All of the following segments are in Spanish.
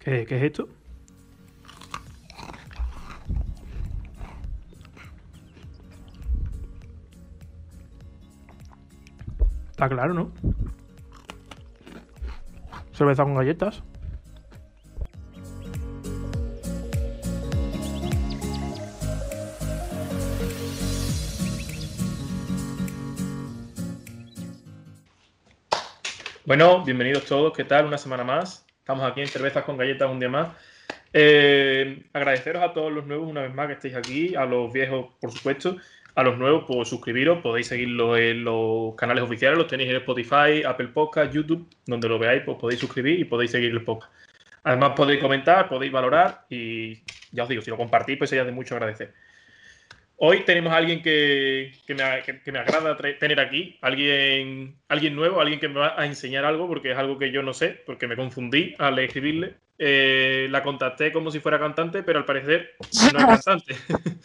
¿Qué, qué es esto? Está claro, ¿no? Cerveza con galletas. Bueno, bienvenidos todos. ¿Qué tal? Una semana más. Estamos aquí en Cervezas con Galletas un día más. Eh, agradeceros a todos los nuevos una vez más que estéis aquí, a los viejos, por supuesto. A los nuevos, pues suscribiros, podéis seguirlo en los canales oficiales, los tenéis en Spotify, Apple Podcast, YouTube, donde lo veáis, pues podéis suscribir y podéis seguir el podcast. Además, podéis comentar, podéis valorar y ya os digo, si lo compartís, pues sería de mucho agradecer. Hoy tenemos a alguien que, me, agrada tener aquí, alguien, alguien nuevo, alguien que me va a enseñar algo, porque es algo que yo no sé, porque me confundí al escribirle. Eh, la contacté como si fuera cantante, pero al parecer no es cantante.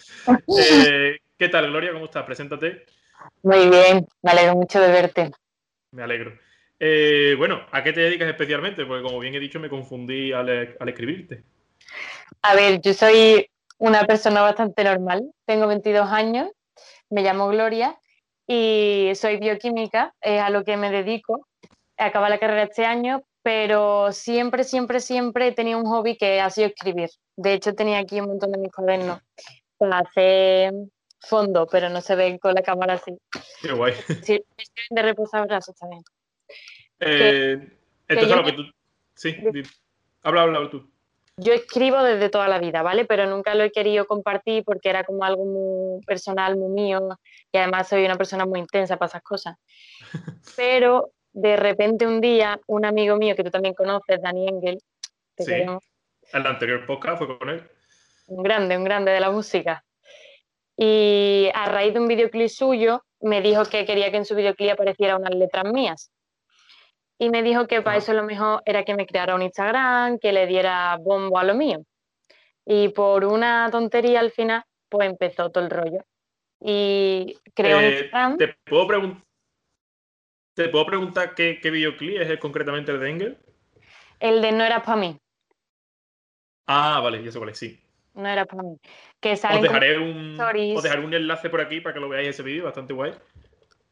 Eh, ¿Qué tal, Gloria? ¿Cómo estás? Preséntate. Muy bien, me alegro mucho de verte. Me alegro. Eh, bueno, ¿a qué te dedicas especialmente? Porque como bien he dicho, me confundí al escribirte. A ver, yo soy una persona bastante normal. Tengo 22 años, me llamo Gloria y soy bioquímica, es a lo que me dedico. Acaba la carrera este año, pero siempre, siempre, siempre he tenido un hobby que ha sido escribir. De hecho, tenía aquí un montón de mis cuadernos para hacer fondo, pero no se ven con la cámara así. Qué guay. Sí, de también. Eh, esto es lo que tú... Sí, habla, habla tú yo escribo desde toda la vida, ¿vale? Pero nunca lo he querido compartir porque era como algo muy personal, muy mío, y además soy una persona muy intensa para esas cosas. Pero de repente un día, un amigo mío que tú también conoces, Dani Engel, sí. el anterior podcast fue con él. Un grande, un grande de la música. Y a raíz de un videoclip suyo, me dijo que quería que en su videoclip apareciera unas letras mías y me dijo que para eso lo mejor era que me creara un Instagram, que le diera bombo a lo mío. Y por una tontería al final, pues empezó todo el rollo. Y creo un eh, Instagram. ¿Te puedo, ¿Te puedo preguntar qué, qué videoclip es concretamente el de Engel? El de No era para mí. Ah, vale, ya sé cuál es, sí. No era para mí. Que os, dejaré un, os dejaré un enlace por aquí para que lo veáis ese vídeo, bastante guay.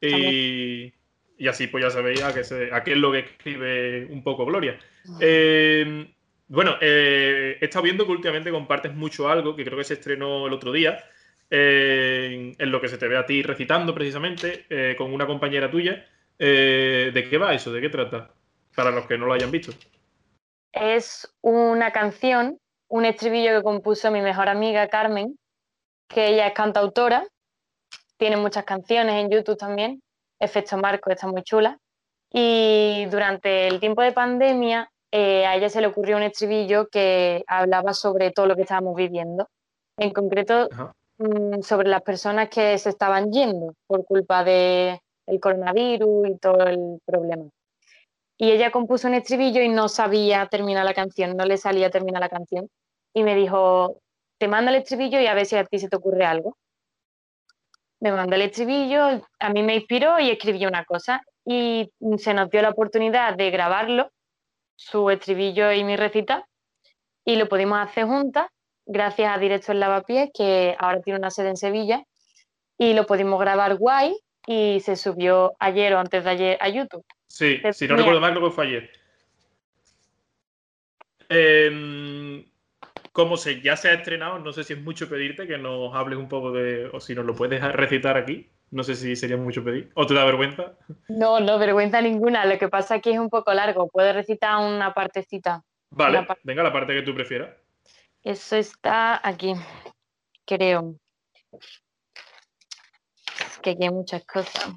Y, y así pues ya sabéis a qué, se, a qué es lo que escribe un poco Gloria. Eh, bueno, eh, he estado viendo que últimamente compartes mucho algo, que creo que se estrenó el otro día, eh, en lo que se te ve a ti recitando precisamente, con una compañera tuya. ¿De qué va eso? ¿De qué trata? Para los que no lo hayan visto. Es una canción, un estribillo que compuso mi mejor amiga Carmen, que ella es cantautora, tiene muchas canciones en YouTube también, Efecto Marco está muy chula. Y durante el tiempo de pandemia, eh, a ella se le ocurrió un estribillo que hablaba sobre todo lo que estábamos viviendo. En concreto, mm, sobre las personas que se estaban yendo por culpa del coronavirus y todo el problema. Y ella compuso un estribillo y no sabía terminar la canción, no le salía terminar la canción. Y me dijo, te manda el estribillo y a ver si a ti se te ocurre algo me mandó el estribillo, a mí me inspiró y escribió una cosa. Y se nos dio la oportunidad de grabarlo, su estribillo y mi recita, y lo pudimos hacer juntas, gracias a Directo en Lavapiés, que ahora tiene una sede en Sevilla, y lo pudimos grabar guay y se subió ayer o antes de ayer a YouTube. Sí, si no recuerdo mal, creo que fue ayer. Eh, como se, ya se ha estrenado, no sé si es mucho pedirte que nos hables un poco de, o si nos lo puedes recitar aquí. No sé si sería mucho pedir. ¿O te da vergüenza? No, no, vergüenza ninguna. Lo que pasa que es un poco largo. Puedes recitar una partecita. Vale, venga, la parte que tú prefieras. Eso está aquí, creo. Es que aquí hay muchas cosas.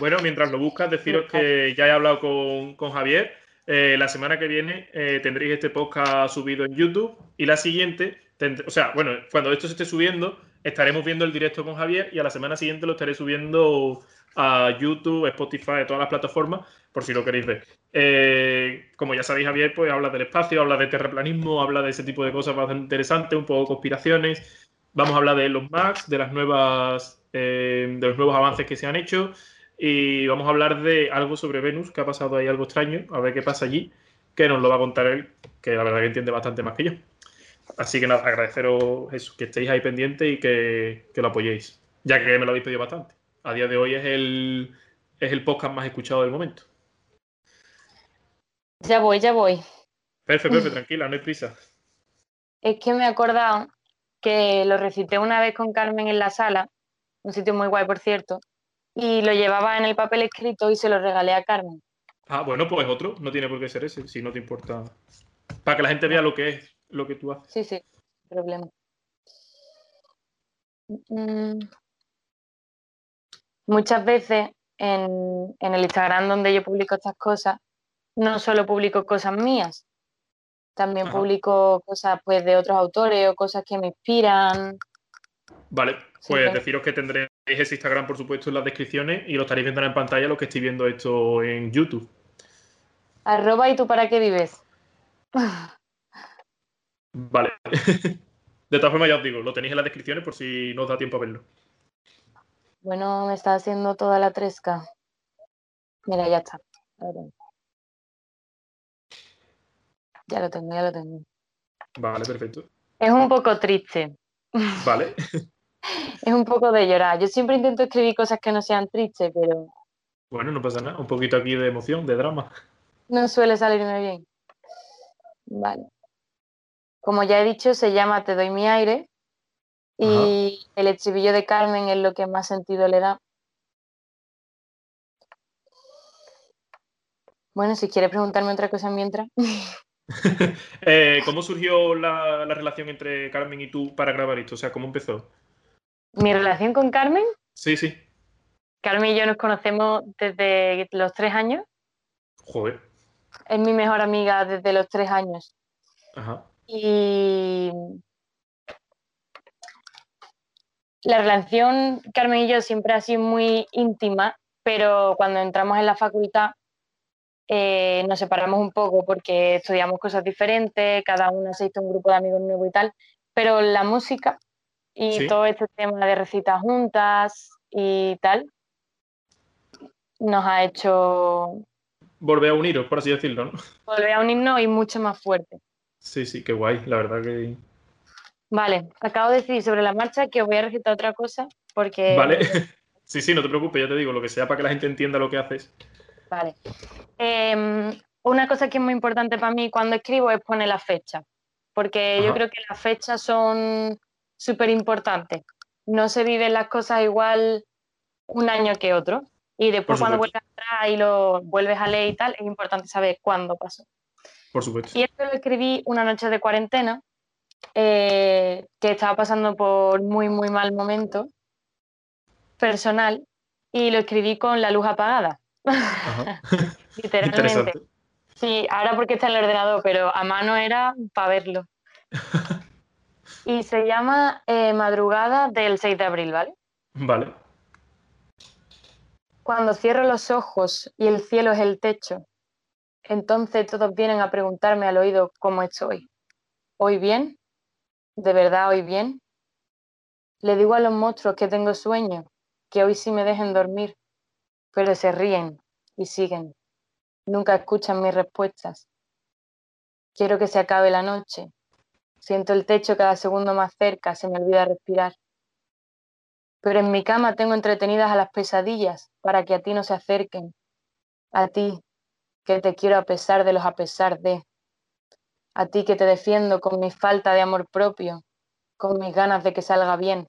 Bueno, mientras lo buscas, deciros que ya he hablado con, con Javier eh, la semana que viene eh, tendréis este podcast subido en YouTube y la siguiente, o sea, bueno, cuando esto se esté subiendo, estaremos viendo el directo con Javier y a la semana siguiente lo estaré subiendo a YouTube, Spotify, todas las plataformas, por si lo queréis ver. Eh, como ya sabéis, Javier, pues habla del espacio, habla de terraplanismo, habla de ese tipo de cosas bastante interesantes, un poco conspiraciones. Vamos a hablar de los Max, de las nuevas, de los nuevos avances que se han hecho y vamos a hablar de algo sobre Venus, que ha pasado ahí algo extraño, a ver qué pasa allí. que nos lo va a contar él, que la verdad que entiende bastante más que yo. Así que nada, agradeceros eso, que estéis ahí pendientes y que, lo apoyéis, ya que me lo habéis pedido bastante. A día de hoy es el, es el podcast más escuchado del momento. Ya voy, ya voy. Perfecto, perfecto, tranquila, no hay prisa. Es que me he acordado que lo recité una vez con Carmen en la sala, un sitio muy guay, por cierto, y lo llevaba en el papel escrito y se lo regalé a Carmen. Ah, bueno, pues otro, no tiene por qué ser ese, si no te importa. Para que la gente vea lo que es lo que tú haces. Sí, sí, problema. Mm. Muchas veces en, el Instagram donde yo publico estas cosas, no solo publico cosas mías, también publico cosas pues de otros autores o cosas que me inspiran. Vale, pues deciros que tendréis ese Instagram, por supuesto, en las descripciones y lo estaréis viendo en pantalla los que estoy viendo esto en YouTube. Arroba y tú para qué vives. Vale. De todas formas, ya os digo, lo tenéis en las descripciones por si no os da tiempo a verlo. Bueno, me está haciendo toda la tresca. Mira, ya está. Ya lo tengo, ya lo tengo. Vale, perfecto. Es un poco triste. Vale. es un poco de llorar. Yo siempre intento escribir cosas que no sean tristes, pero. Bueno, no pasa nada. Un poquito aquí de emoción, de drama. No suele salirme bien. Vale. Como ya he dicho, se llama Te doy mi aire y el estribillo de Carmen es lo que más sentido le da. Bueno, si quieres preguntarme otra cosa mientras. Eh, ¿Cómo surgió la, relación entre Carmen y tú para grabar esto? O sea, ¿cómo empezó? ¿Mi relación con Carmen? Sí, sí. Carmen y yo nos conocemos desde los tres años. Joder. Es mi mejor amiga desde los tres años. Ajá. Y la relación Carmen y yo siempre ha sido muy íntima, pero cuando entramos en la facultad eh, nos separamos un poco porque estudiamos cosas diferentes, cada una se hizo un grupo de amigos nuevo y tal, pero la música y todo este tema de recitas juntas y tal nos ha hecho... Volver a uniros, por así decirlo, ¿no? Volver a unirnos y mucho más fuerte. Sí, sí, qué guay, la verdad que... Vale, acabo de decir sobre la marcha que os voy a recitar otra cosa porque... Vale, sí, sí, no te preocupes, ya te digo, lo que sea para que la gente entienda lo que haces. Vale. Em, una cosa que es muy importante para mí cuando escribo es poner la fecha, porque yo creo que las fechas son súper importantes. No se viven las cosas igual un año que otro. Y después cuando vuelves atrás y lo vuelves a leer y tal, es importante saber cuándo pasó. Por supuesto. Y esto lo escribí una noche de cuarentena, eh, que estaba pasando por muy, muy mal momento personal, y lo escribí con la luz apagada. Literalmente. Sí, ahora porque está en el ordenador, pero a mano era para verlo. y se llama eh, Madrugada del 6 de abril, ¿vale? Vale. Cuando cierro los ojos y el cielo es el techo, entonces todos vienen a preguntarme al oído cómo estoy. ¿Hoy bien? ¿De verdad hoy bien? Le digo a los monstruos que tengo sueño, que hoy sí me dejen dormir, pero se ríen y siguen. Nunca escuchan mis respuestas. Quiero que se acabe la noche. Siento el techo cada segundo más cerca, se me olvida respirar. Pero en mi cama tengo entretenidas a las pesadillas para que a ti no se acerquen. A ti, que te quiero a pesar de los a pesar de. A ti que te defiendo con mi falta de amor propio, con mis ganas de que salga bien,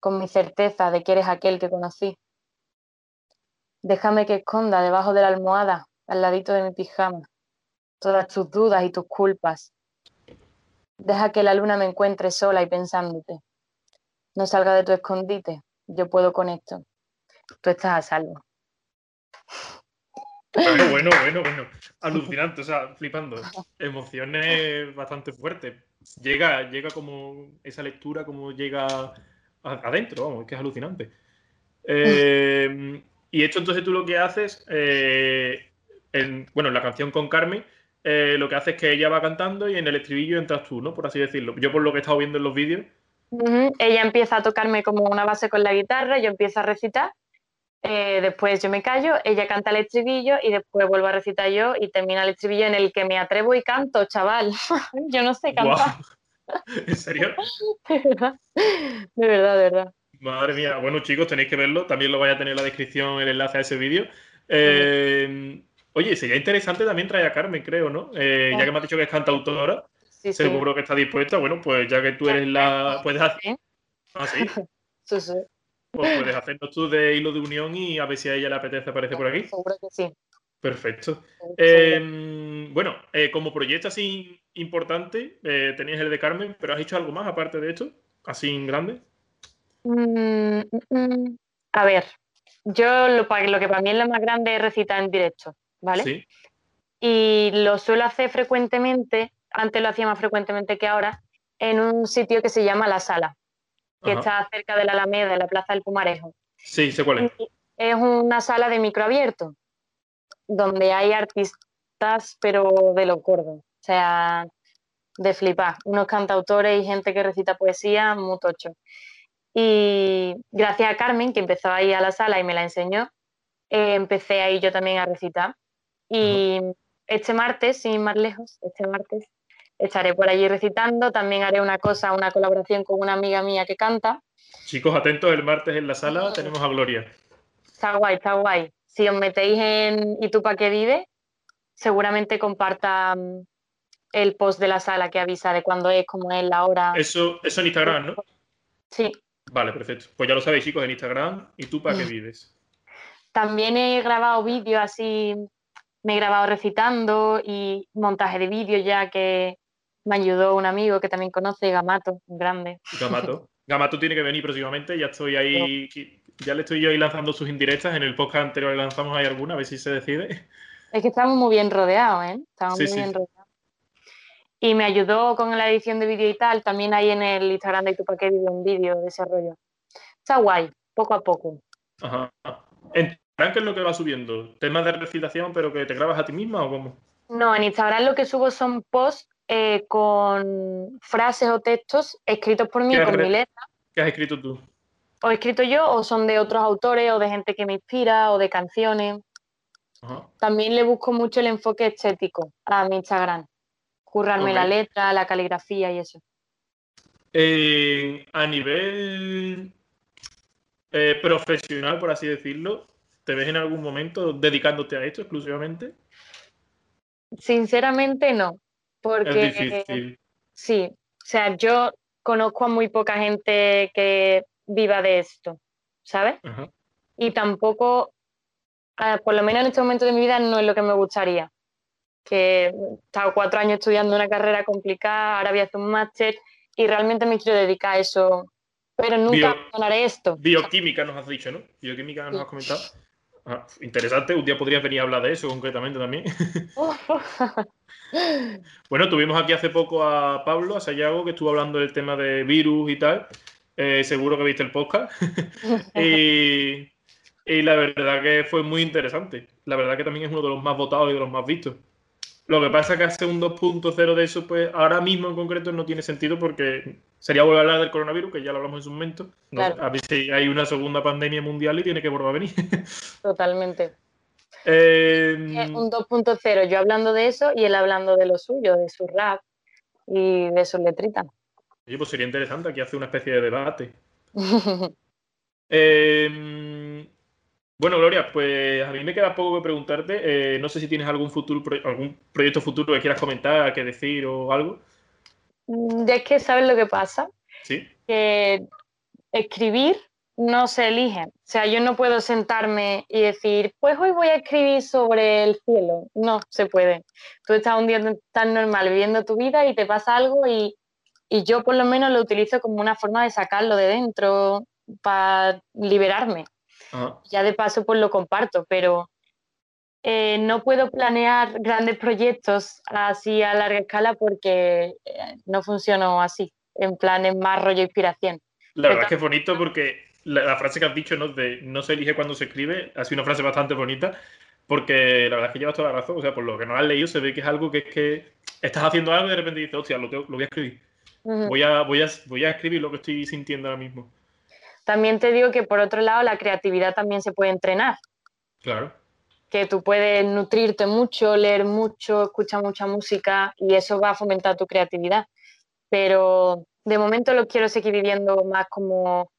con mi certeza de que eres aquel que conocí. Déjame que esconda debajo de la almohada, al ladito de mi pijama, todas tus dudas y tus culpas. Deja que la luna me encuentre sola y pensándote. No salga de tu escondite, yo puedo con esto. Tú estás a salvo. Bueno, bueno, bueno, bueno. Alucinante, o sea, flipando. Emociones bastante fuertes. Llega, llega como esa lectura, como llega adentro, vamos, es que es alucinante. Eh, y esto entonces tú lo que haces, eh, en, bueno, en la canción con Carmen, eh, lo que hace es que ella va cantando y en el estribillo entras tú, ¿no? Por así decirlo. Yo por lo que he estado viendo en los vídeos. Ella empieza a tocarme como una base con la guitarra, yo empiezo a recitar eh, después yo me callo, ella canta el estribillo y después vuelvo a recitar yo y termina el estribillo en el que me atrevo y canto, chaval. yo no sé cantar. ¿En serio? de verdad, de verdad, de verdad. Madre mía, bueno chicos, tenéis que verlo, también lo vais a tener en la descripción el enlace a ese vídeo. Eh, oye, sería interesante también traer a Carmen, creo, ¿no? Eh, ya que me has dicho que es cantautora, sí, seguro que está dispuesta. Bueno, pues ya que tú eres la... Puedes hacer... ¿Ah, sí? sí, sí. Pues puedes hacernos tú de hilo de unión y a ver si a ella le apetece aparecer por aquí. Seguro que sí. Perfecto. Em, bueno, eh, como proyecto así importante, eh, tenías el de Carmen, pero ¿has hecho algo más aparte de esto? Así en grande. Mm, mm, mm. a ver, yo lo, lo, que para mí es lo más grande es recitar en directo, ¿vale? Sí. Y lo suelo hacer frecuentemente, antes lo hacía más frecuentemente que ahora, en un sitio que se llama La Sala, que está cerca de la Alameda, de la Plaza del Pumarejo. Sí, sé cuál es. es una sala de micro abierto, donde hay artistas, pero de lo gordo. O sea, de flipar. Unos cantautores y gente que recita poesía, muy tocho. Y gracias a Carmen, que empezó ahí a la sala y me la enseñó, eh, empecé ahí yo también a recitar. Y este martes, sin ir más lejos, este martes, estaré por allí recitando. También haré una cosa, una colaboración con una amiga mía que canta. Chicos, atentos, el martes en la sala tenemos a Gloria. Está guay, está guay. Si os metéis en ¿Y tú para qué vive? Seguramente comparta mm, el post de la sala que avisa de cuándo es, cómo es, la hora. Eso, eso en Instagram, ¿no? Sí. Vale, perfecto. Pues ya lo sabéis, chicos, en Instagram. ¿Y tú para qué vives? También he grabado vídeos así, me he grabado recitando y montaje de vídeos ya que me ayudó un amigo que también conoce, Gamato, grande. Gamato. Gamato tiene que venir próximamente, ya estoy ahí, ya le estoy yo ahí lanzando sus indirectas. En el podcast anterior le lanzamos ahí alguna, a ver si se decide. Es que estamos muy bien rodeados, ¿eh? Estamos muy bien rodeados. Y me ayudó con la edición de vídeo y tal. También hay en el Instagram de tu paquete un vídeo de desarrollo. Está guay, poco a poco. Ajá. ¿En Instagram qué es lo que va subiendo? ¿Temas de recitación, pero que te grabas a ti misma o cómo? No, en Instagram lo que subo son posts eh, con frases o textos escritos por mí con mi letra. ¿Qué has escrito tú? O he escrito yo, o son de otros autores, o de gente que me inspira, o de canciones. También le busco mucho el enfoque estético a mi Instagram. Currarme la letra, la caligrafía y eso. Eh, a nivel eh, profesional, por así decirlo, ¿te ves en algún momento dedicándote a esto exclusivamente? Sinceramente no. Porque es difícil. sí, o sea, yo conozco a muy poca gente que viva de esto, ¿sabes? Y tampoco, por lo menos en este momento de mi vida, no es lo que me gustaría. Que he estado cuatro años estudiando una carrera complicada, ahora voy a hacer un máster y realmente me quiero dedicar a eso, pero nunca abandonaré esto. Bioquímica nos has dicho, ¿no? Bioquímica nos has comentado. Ah, interesante, un día podrías venir a hablar de eso concretamente también. bueno, tuvimos aquí hace poco a Pablo, a Sayago, que estuvo hablando del tema de virus y tal. Eh, seguro que viste el podcast. y, la verdad que fue muy interesante. La verdad que también es uno de los más votados y de los más vistos. Lo que pasa es que hacer un 2.0 de eso, pues ahora mismo en concreto no tiene sentido porque sería volver a hablar del coronavirus, que ya lo hablamos en su momento. A ver si hay una segunda pandemia mundial y tiene que volver a venir. Totalmente. Eh, un 2.0, yo hablando de eso y él hablando de lo suyo, de su rap y de sus letritas. Oye, pues sería interesante aquí hacer una especie de debate. Em, bueno, Gloria, pues a mí me queda poco que preguntarte. Eh, no sé si tienes algún futuro, algún proyecto futuro que quieras comentar, que decir o algo. Mm, ya es que sabes lo que pasa. Sí. Que escribir no se elige. O sea, yo no puedo sentarme y decir, pues hoy voy a escribir sobre el cielo. No se puede. Tú estás un día tan normal viviendo tu vida y te pasa algo y, yo por lo menos lo utilizo como una forma de sacarlo de dentro para liberarme. Ya de paso pues lo comparto, pero eh, no puedo planear grandes proyectos así a larga escala porque eh, no funciono así, en plan es más rollo inspiración. La verdad es que es bonito porque la, frase que has dicho, ¿no? De no se elige cuando se escribe, ha sido una frase bastante bonita, porque la verdad es que llevas toda la razón. O sea, por lo que no has leído, se ve que es algo que es que estás haciendo algo y de repente dices, hostia, lo, lo voy a escribir. voy, a, voy, a, voy a escribir lo que estoy sintiendo ahora mismo. También te digo que por otro lado la creatividad también se puede entrenar. Claro. Que tú puedes nutrirte mucho, leer mucho, escuchar mucha música y eso va a fomentar tu creatividad. Pero de momento lo quiero seguir viviendo más como,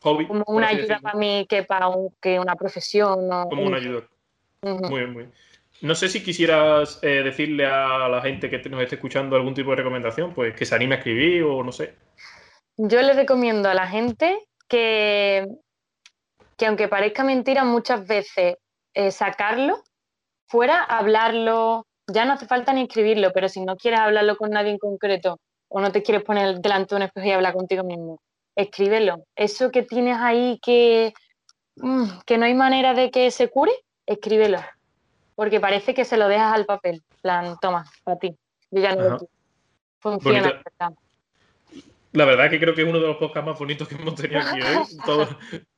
Hobby. como una ayuda para mí que para que una profesión. Como una ayuda. Muy bien, muy bien. No sé si quisieras eh, decirle a la gente que nos esté escuchando algún tipo de recomendación, pues que se anime a escribir o no sé. Yo le recomiendo a la gente que, que aunque parezca mentira, muchas veces eh, sacarlo fuera, hablarlo, ya no hace falta ni escribirlo, pero si no quieres hablarlo con nadie en concreto o no te quieres poner delante de un espejo y hablar contigo mismo, escríbelo. Eso que tienes ahí que, mm, que no hay manera de que se cure, escríbelo. Porque parece que se lo dejas al papel. plan, toma, para ti. Yo ya no lo Funciona. La verdad es que creo que es uno de los podcasts más bonitos que hemos tenido aquí hoy, todo,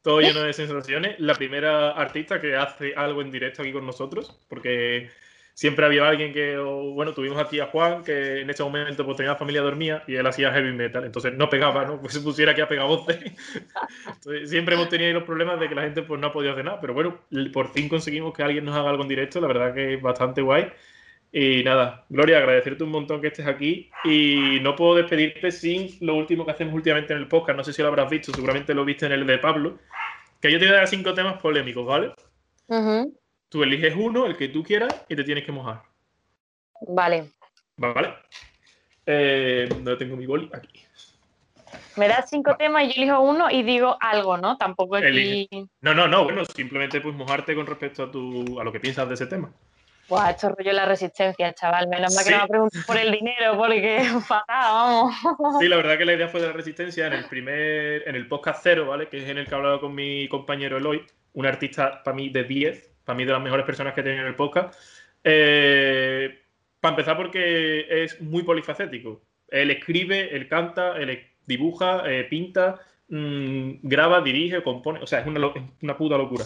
todo, lleno de sensaciones. La primera artista que hace algo en directo aquí con nosotros, porque siempre había alguien que, bueno, tuvimos aquí a Juan, que en ese momento pues tenía familia dormía y él hacía heavy metal, entonces no pegaba, ¿no? Pues se pusiera aquí a pegar voces. Entonces, siempre hemos tenido los problemas de que la gente pues no ha podido hacer nada, pero bueno, por fin conseguimos que alguien nos haga algo en directo, la verdad que es bastante guay. Y nada, Gloria, agradecerte un montón que estés aquí. Y no puedo despedirte sin lo último que hacemos últimamente en el podcast. No sé si lo habrás visto, seguramente lo viste en el de Pablo. Que yo te voy a dar cinco temas polémicos, ¿vale? Tú eliges uno, el que tú quieras, y te tienes que mojar. Vale. Vale. Eh, ¿Dónde tengo mi boli? Aquí. Me das cinco temas y yo elijo uno y digo algo, ¿no? Tampoco aquí... No, no, no. Bueno, simplemente pues mojarte con respecto a, tu, a lo que piensas de ese tema. Buah, esto rollo la resistencia, chaval. Menos mal que no me preguntes por el dinero, porque fatal, vamos. Sí, la verdad que la idea fue de la resistencia en el primer, en el podcast cero, ¿vale? Que es en el que he hablado con mi compañero Eloy, un artista para mí de 10, para mí de las mejores personas que he tenido en el podcast. Eh, para empezar, porque es muy polifacético. Él escribe, él canta, él dibuja, eh, pinta, mm, graba, dirige, compone. O sea, es una, es una puta locura.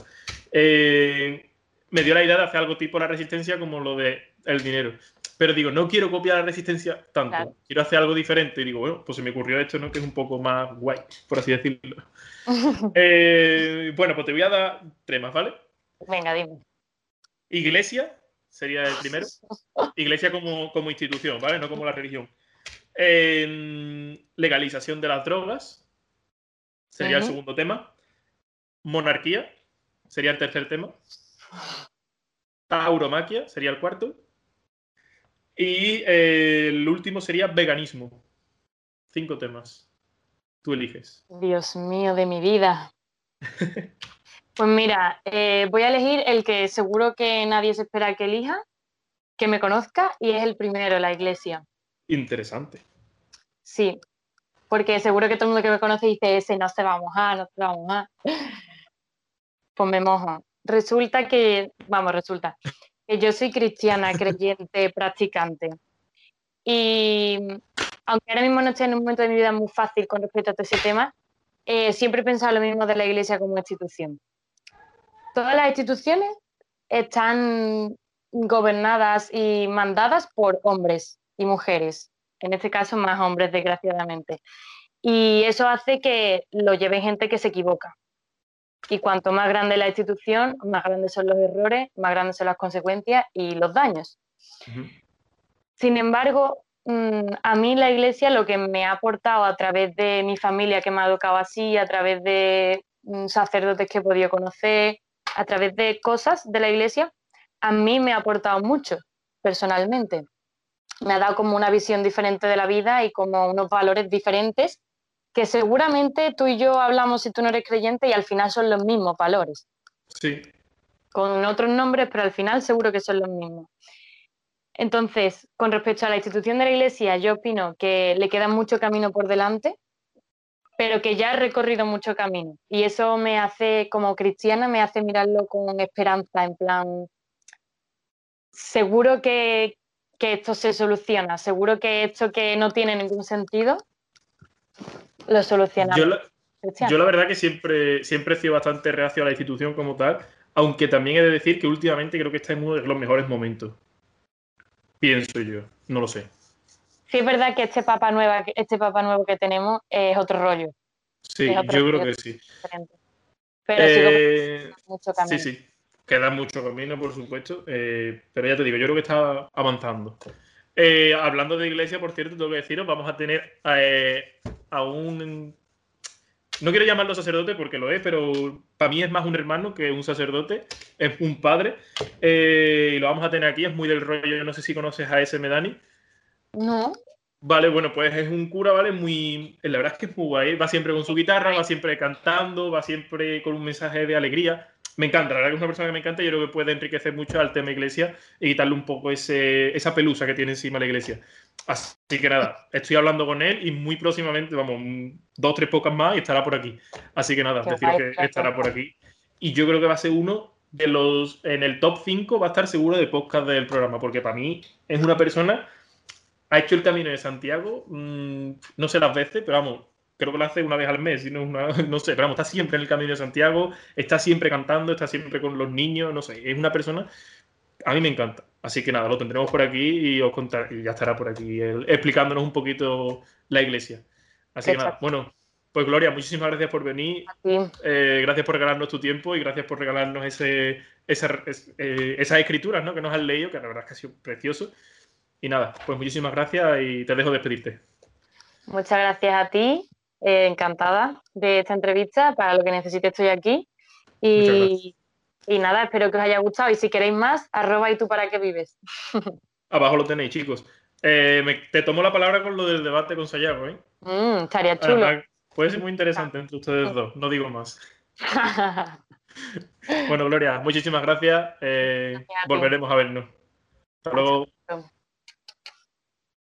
Eh, me dio la idea de hacer algo tipo la resistencia como lo de el dinero. Pero digo, no quiero copiar la resistencia tanto, quiero hacer algo diferente. Y digo, bueno, pues se me ocurrió esto, ¿no? Que es un poco más guay, por así decirlo. Eh, bueno, pues te voy a dar tres más, ¿vale? Venga, dime. Iglesia sería el primero. Iglesia como, como institución, ¿vale? No como la religión. legalización de las drogas sería el segundo tema. Monarquía sería el tercer tema. Tauromaquia sería el cuarto. Y eh, el último sería veganismo. Cinco temas. Tú eliges. Dios mío de mi vida. pues mira, eh, voy a elegir el que seguro que nadie se espera que elija, que me conozca, y es el primero, la iglesia. Interesante. Sí, porque seguro que todo el mundo que me conoce dice ese no se va a mojar, no se va a mojar. Pues me mojo. Resulta que, vamos, resulta que yo soy cristiana, creyente, practicante. Y aunque ahora mismo no estoy en un momento de mi vida muy fácil con respecto a todo ese tema, eh, siempre he pensado lo mismo de la iglesia como institución. Todas las instituciones están gobernadas y mandadas por hombres y mujeres, en este caso más hombres, desgraciadamente. Y eso hace que lo lleve gente que se equivoca. Y cuanto más grande la institución, más grandes son los errores, más grandes son las consecuencias y los daños. Sin embargo, mm, a mí la iglesia lo que me ha aportado a través de mi familia que me ha educado así, a través de mm, sacerdotes que he podido conocer, a través de cosas de la iglesia, a mí me ha aportado mucho personalmente. Me ha dado como una visión diferente de la vida y como unos valores diferentes que seguramente tú y yo hablamos si tú no eres creyente y al final son los mismos valores. Sí. Con otros nombres, pero al final seguro que son los mismos. Entonces, con respecto a la institución de la Iglesia, yo opino que le queda mucho camino por delante, pero que ya ha recorrido mucho camino. Y eso me hace, como cristiana, me hace mirarlo con esperanza, en plan, seguro que, que esto se soluciona, seguro que esto que no tiene ningún sentido lo solucionamos. Yo la, verdad que siempre, siempre he sido bastante reacio a la institución como tal, aunque también he de decir que últimamente creo que está en uno de los mejores momentos. Pienso yo, no lo sé. Sí, es verdad que este papa, nueva, este papa nuevo que tenemos es otro rollo. Sí, yo creo que sí. Pero eh, mucho camino. Sí, sí. Queda mucho camino, por supuesto. Eh, pero ya te digo, yo creo que está avanzando. Eh, hablando de iglesia, por cierto, tengo que deciros, vamos a tener a un no quiero llamarlo sacerdote porque lo es, pero para mí es más un hermano que un sacerdote, es un padre. Eh, y lo vamos a tener aquí, es muy del rollo, no sé si conoces a ese Medani. No. Vale, bueno, pues es un cura, ¿vale? Muy. La verdad es que es muy guay. Va siempre con su guitarra, va siempre cantando, va siempre con un mensaje de alegría. Me encanta, la verdad que es una persona que me encanta y yo creo que puede enriquecer mucho al tema iglesia y quitarle un poco ese, esa pelusa que tiene encima la iglesia. Así que nada, estoy hablando con él y muy próximamente, vamos, dos, tres pocas más y estará por aquí. Así que nada, decir que estará por aquí. Y yo creo que va a ser uno de los, en el top 5 va a estar seguro de podcast del programa, porque para mí es una persona, ha hecho el camino de Santiago, mm, no sé las veces, pero vamos, creo que lo hace una vez al mes, no, no sé, pero vamos, está siempre en el camino de Santiago, está siempre cantando, está siempre con los niños, no sé, es una persona, a mí me encanta. Así que nada, lo tendremos por aquí y os contar, y ya estará por aquí explicándonos un poquito la iglesia. Así que nada, bueno, pues Gloria, muchísimas gracias por venir. Eh, gracias por regalarnos tu tiempo y gracias por regalarnos ese, esa, eh, esas escrituras ¿no? que nos has leído, que la verdad es que ha sido precioso. Y nada, pues muchísimas gracias y te dejo despedirte. Muchas gracias a ti, eh, encantada de esta entrevista. Para lo que necesite estoy aquí. Y, y nada, espero que os haya gustado. Y si queréis más, arroba y tú para qué vives. Abajo lo tenéis, chicos. Eh, te tomo la palabra con lo del debate con Sayago, ¿eh? Mm, estaría chulo. puede ser muy interesante entre ustedes dos, no digo más. bueno, Gloria, muchísimas gracias. Eh, volveremos a vernos. Hasta luego.